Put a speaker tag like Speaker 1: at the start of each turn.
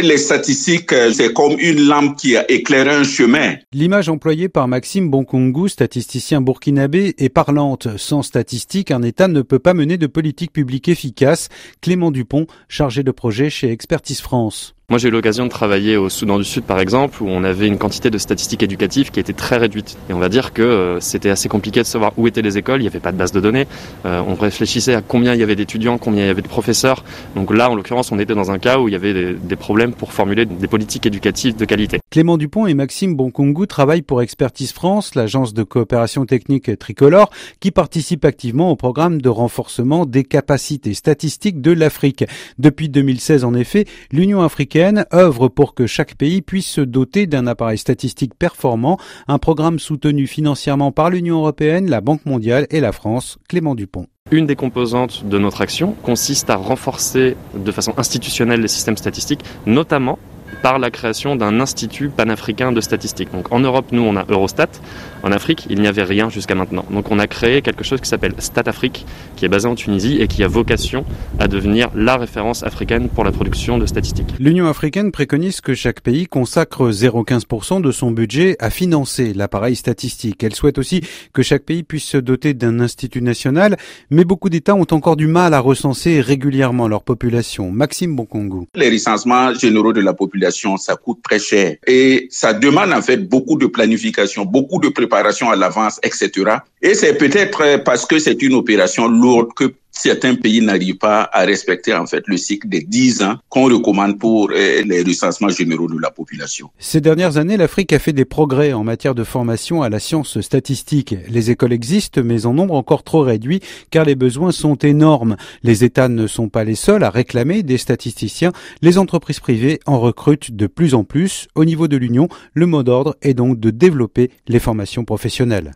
Speaker 1: Les statistiques, euh, c'est comme une lampe qui a éclairé un chemin.
Speaker 2: L'image employée par Maxime Bonkongu, statisticien burkinabé, est parlante. Sans statistiques, un État ne peut pas mener de politique publique efficace. Clément Dupont, chargé de projet chez Expertise France.
Speaker 3: Moi, j'ai eu l'occasion de travailler au Soudan du Sud, par exemple, où on avait une quantité de statistiques éducatives qui était très réduite. Et on va dire que euh, c'était assez compliqué de savoir où étaient les écoles. Il n'y avait pas de base de données. Euh, on réfléchissait à combien il y avait d'étudiants, combien il y avait de professeurs. Donc là, en l'occurrence, on était dans un cas où il y avait des, problèmes pour formuler des politiques éducatives de qualité.
Speaker 2: Clément Dupont et Maxime Bonkongu travaillent pour Expertise France, l'agence de coopération technique tricolore, qui participe activement au programme de renforcement des capacités statistiques de l'Afrique. Depuis 2016, en effet, l'Union africaine œuvre pour que chaque pays puisse se doter d'un appareil statistique performant, un programme soutenu financièrement par l'Union européenne, la Banque mondiale et la France. Clément Dupont.
Speaker 3: Une des composantes de notre action consiste à renforcer de façon institutionnelle les systèmes statistiques, notamment par la création d'un institut panafricain de statistiques. Donc en Europe, nous, on a Eurostat. En Afrique, il n'y avait rien jusqu'à maintenant. Donc on a créé quelque chose qui s'appelle StatAfrique, qui est basé en Tunisie et qui a vocation à devenir la référence africaine pour la production de statistiques.
Speaker 2: L'Union africaine préconise que chaque pays consacre 0,15% de son budget à financer l'appareil statistique. Elle souhaite aussi que chaque pays puisse se doter d'un institut national, mais beaucoup d'États ont encore du mal à recenser régulièrement leur population. Maxime Bonkongu.
Speaker 1: Les recensements généraux de la population, ça coûte très cher et ça demande en fait beaucoup de planification, beaucoup de préparation à l'avance, etc. Et c'est peut-être parce que c'est une opération lourde que certains pays n'arrivent pas à respecter en fait le cycle des 10 ans qu'on recommande pour euh, les recensements généraux de la population.
Speaker 2: Ces dernières années, l'Afrique a fait des progrès en matière de formation à la science statistique. Les écoles existent, mais en nombre encore trop réduit, car les besoins sont énormes. Les États ne sont pas les seuls à réclamer des statisticiens. Les entreprises privées en recrutent de plus en plus. Au niveau de l'Union, le mot d'ordre est donc de développer les formations professionnelles.